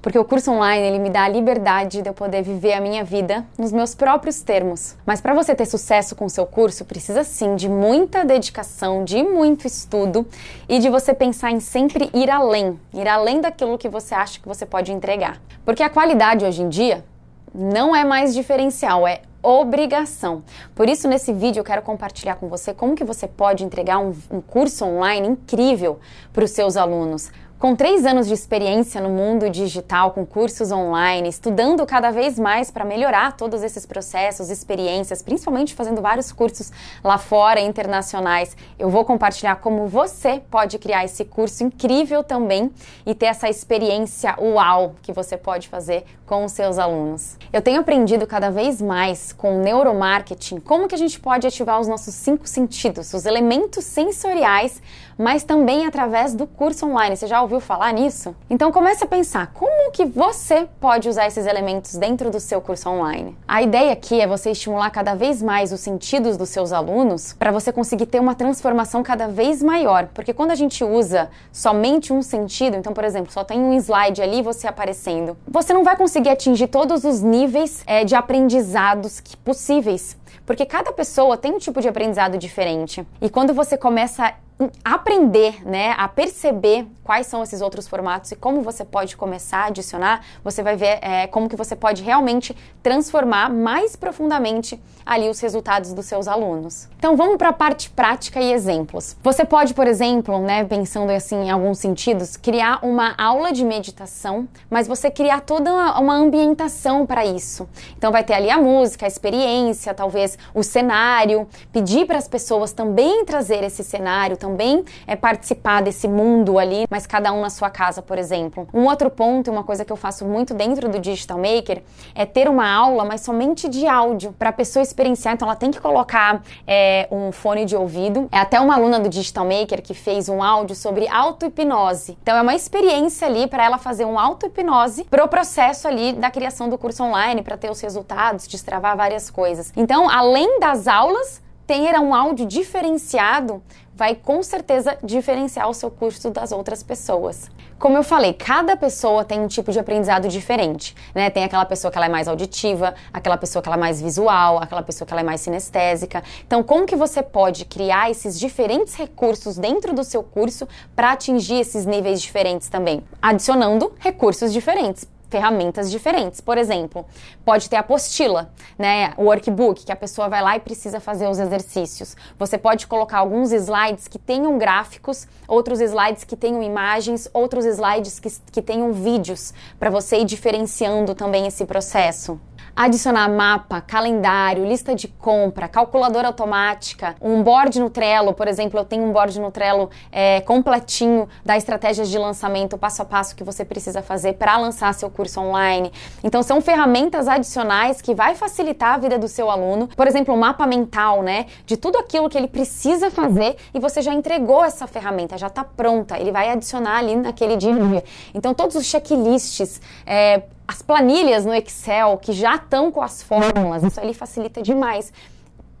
Porque o curso online ele me dá a liberdade de eu poder viver a minha vida nos meus próprios termos. Mas para você ter sucesso com o seu curso, precisa sim de muita dedicação, de muito estudo e de você pensar em sempre ir além, ir além daquilo que você acha que você pode entregar. Porque a qualidade hoje em dia não é mais diferencial, é obrigação. Por isso, nesse vídeo eu quero compartilhar com você como que você pode entregar um, um curso online incrível para os seus alunos. Com três anos de experiência no mundo digital, com cursos online, estudando cada vez mais para melhorar todos esses processos, experiências, principalmente fazendo vários cursos lá fora, internacionais, eu vou compartilhar como você pode criar esse curso incrível também e ter essa experiência uau que você pode fazer com os seus alunos. Eu tenho aprendido cada vez mais com neuromarketing como que a gente pode ativar os nossos cinco sentidos, os elementos sensoriais, mas também através do curso online. Você já ouviu falar nisso? Então comece a pensar como que você pode usar esses elementos dentro do seu curso online. A ideia aqui é você estimular cada vez mais os sentidos dos seus alunos para você conseguir ter uma transformação cada vez maior, porque quando a gente usa somente um sentido, então por exemplo, só tem um slide ali você aparecendo, você não vai conseguir atingir todos os níveis é, de aprendizados possíveis, porque cada pessoa tem um tipo de aprendizado diferente. E quando você começa a aprender, né, a perceber quais são esses outros formatos e como você pode começar a adicionar, você vai ver é, como que você pode realmente transformar mais profundamente ali os resultados dos seus alunos. Então vamos para a parte prática e exemplos. Você pode, por exemplo, né, pensando assim em alguns sentidos, criar uma aula de meditação, mas você criar toda uma ambientação para isso. Então vai ter ali a música, a experiência, talvez o cenário, pedir para as pessoas também trazer esse cenário também é participar desse mundo ali, mas cada um na sua casa, por exemplo. Um outro ponto, uma coisa que eu faço muito dentro do Digital Maker, é ter uma aula, mas somente de áudio, para a pessoa experienciar. Então, ela tem que colocar é, um fone de ouvido. É até uma aluna do Digital Maker que fez um áudio sobre auto-hipnose. Então, é uma experiência ali para ela fazer um auto-hipnose pro processo ali da criação do curso online, para ter os resultados, destravar várias coisas. Então, além das aulas, ter um áudio diferenciado vai com certeza diferenciar o seu curso das outras pessoas. Como eu falei, cada pessoa tem um tipo de aprendizado diferente, né? Tem aquela pessoa que ela é mais auditiva, aquela pessoa que ela é mais visual, aquela pessoa que ela é mais sinestésica. Então, como que você pode criar esses diferentes recursos dentro do seu curso para atingir esses níveis diferentes também? Adicionando recursos diferentes ferramentas diferentes. Por exemplo, pode ter apostila, né, o workbook, que a pessoa vai lá e precisa fazer os exercícios. Você pode colocar alguns slides que tenham gráficos, outros slides que tenham imagens, outros slides que, que tenham vídeos, para você ir diferenciando também esse processo adicionar mapa, calendário, lista de compra, calculadora automática, um board no Trello, por exemplo, eu tenho um board no Trello é, completinho da estratégias de lançamento, passo a passo que você precisa fazer para lançar seu curso online. Então são ferramentas adicionais que vai facilitar a vida do seu aluno. Por exemplo, um mapa mental, né, de tudo aquilo que ele precisa fazer e você já entregou essa ferramenta, já está pronta. Ele vai adicionar ali naquele dia. Então todos os checklists, é, as planilhas no Excel que já estão com as fórmulas, isso ali facilita demais.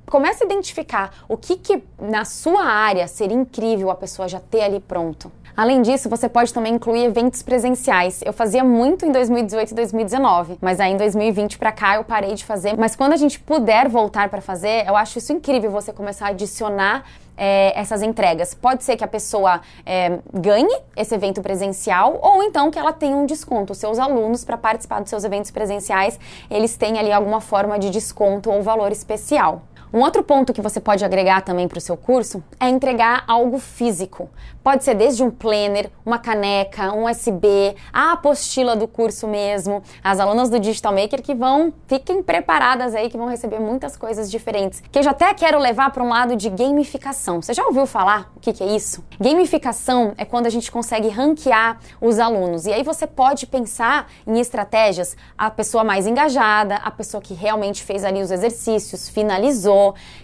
Comece a identificar o que, que na sua área seria incrível a pessoa já ter ali pronto. Além disso, você pode também incluir eventos presenciais. Eu fazia muito em 2018 e 2019, mas aí em 2020 para cá eu parei de fazer. Mas quando a gente puder voltar para fazer, eu acho isso incrível você começar a adicionar é, essas entregas. Pode ser que a pessoa é, ganhe esse evento presencial ou então que ela tenha um desconto. Seus alunos, para participar dos seus eventos presenciais, eles têm ali alguma forma de desconto ou valor especial. Um outro ponto que você pode agregar também para o seu curso é entregar algo físico. Pode ser desde um planner, uma caneca, um USB, a apostila do curso mesmo. As alunas do Digital Maker que vão, fiquem preparadas aí que vão receber muitas coisas diferentes. Que eu já até quero levar para um lado de gamificação. Você já ouviu falar o que, que é isso? Gamificação é quando a gente consegue ranquear os alunos. E aí você pode pensar em estratégias, a pessoa mais engajada, a pessoa que realmente fez ali os exercícios, finalizou.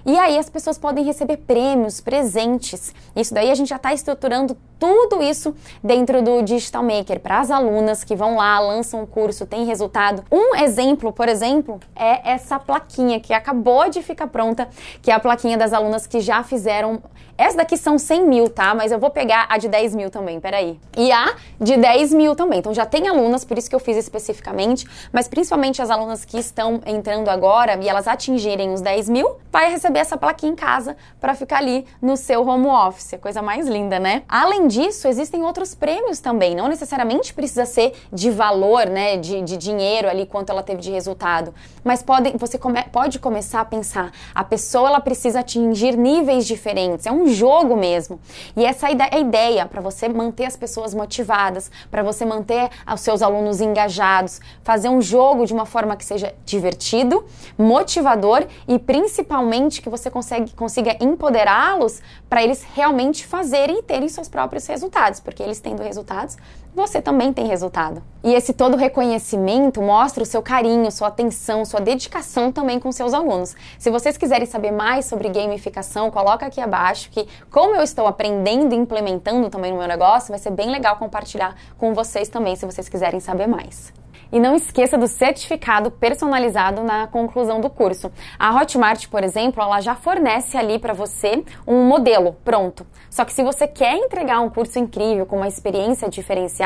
E aí as pessoas podem receber prêmios, presentes. Isso daí a gente já está estruturando tudo isso dentro do Digital Maker para as alunas que vão lá, lançam o curso, tem resultado. Um exemplo, por exemplo, é essa plaquinha que acabou de ficar pronta, que é a plaquinha das alunas que já fizeram. Essa daqui são 100 mil, tá? Mas eu vou pegar a de 10 mil também, peraí. E a de 10 mil também. Então já tem alunas, por isso que eu fiz especificamente, mas principalmente as alunas que estão entrando agora e elas atingirem os 10 mil, vai receber essa plaquinha em casa para ficar ali no seu home office. Coisa mais linda, né? Além disso, existem outros prêmios também. Não necessariamente precisa ser de valor, né? De, de dinheiro ali, quanto ela teve de resultado. Mas pode, você come, pode começar a pensar, a pessoa ela precisa atingir níveis diferentes. É um jogo mesmo. E essa é a ideia para você manter as pessoas motivadas, para você manter os seus alunos engajados, fazer um jogo de uma forma que seja divertido, motivador e principalmente que você consegue, consiga empoderá-los para eles realmente fazerem e terem seus próprios resultados, porque eles tendo resultados, você também tem resultado. E esse todo reconhecimento mostra o seu carinho, sua atenção, sua dedicação também com seus alunos. Se vocês quiserem saber mais sobre gamificação, coloca aqui abaixo que como eu estou aprendendo e implementando também no meu negócio, vai ser bem legal compartilhar com vocês também se vocês quiserem saber mais. E não esqueça do certificado personalizado na conclusão do curso. A Hotmart, por exemplo, ela já fornece ali para você um modelo pronto. Só que se você quer entregar um curso incrível com uma experiência diferenciada,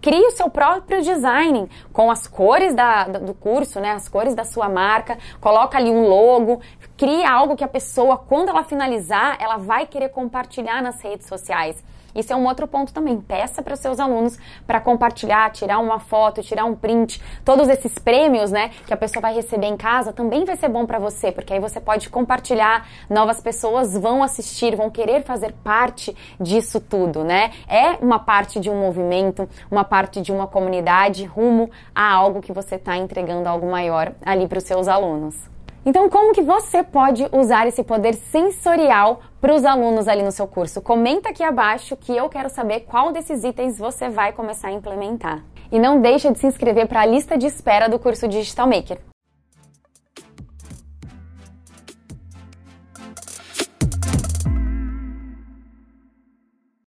crie o seu próprio design com as cores da, do curso, né, as cores da sua marca, coloca ali um logo, crie algo que a pessoa, quando ela finalizar, ela vai querer compartilhar nas redes sociais. Isso é um outro ponto também. Peça para seus alunos para compartilhar, tirar uma foto, tirar um print. Todos esses prêmios, né, que a pessoa vai receber em casa também vai ser bom para você, porque aí você pode compartilhar, novas pessoas vão assistir, vão querer fazer parte disso tudo, né? É uma parte de um movimento, uma parte de uma comunidade rumo a algo que você está entregando algo maior ali para os seus alunos. Então, como que você pode usar esse poder sensorial para os alunos ali no seu curso? Comenta aqui abaixo que eu quero saber qual desses itens você vai começar a implementar. E não deixa de se inscrever para a lista de espera do curso Digital Maker.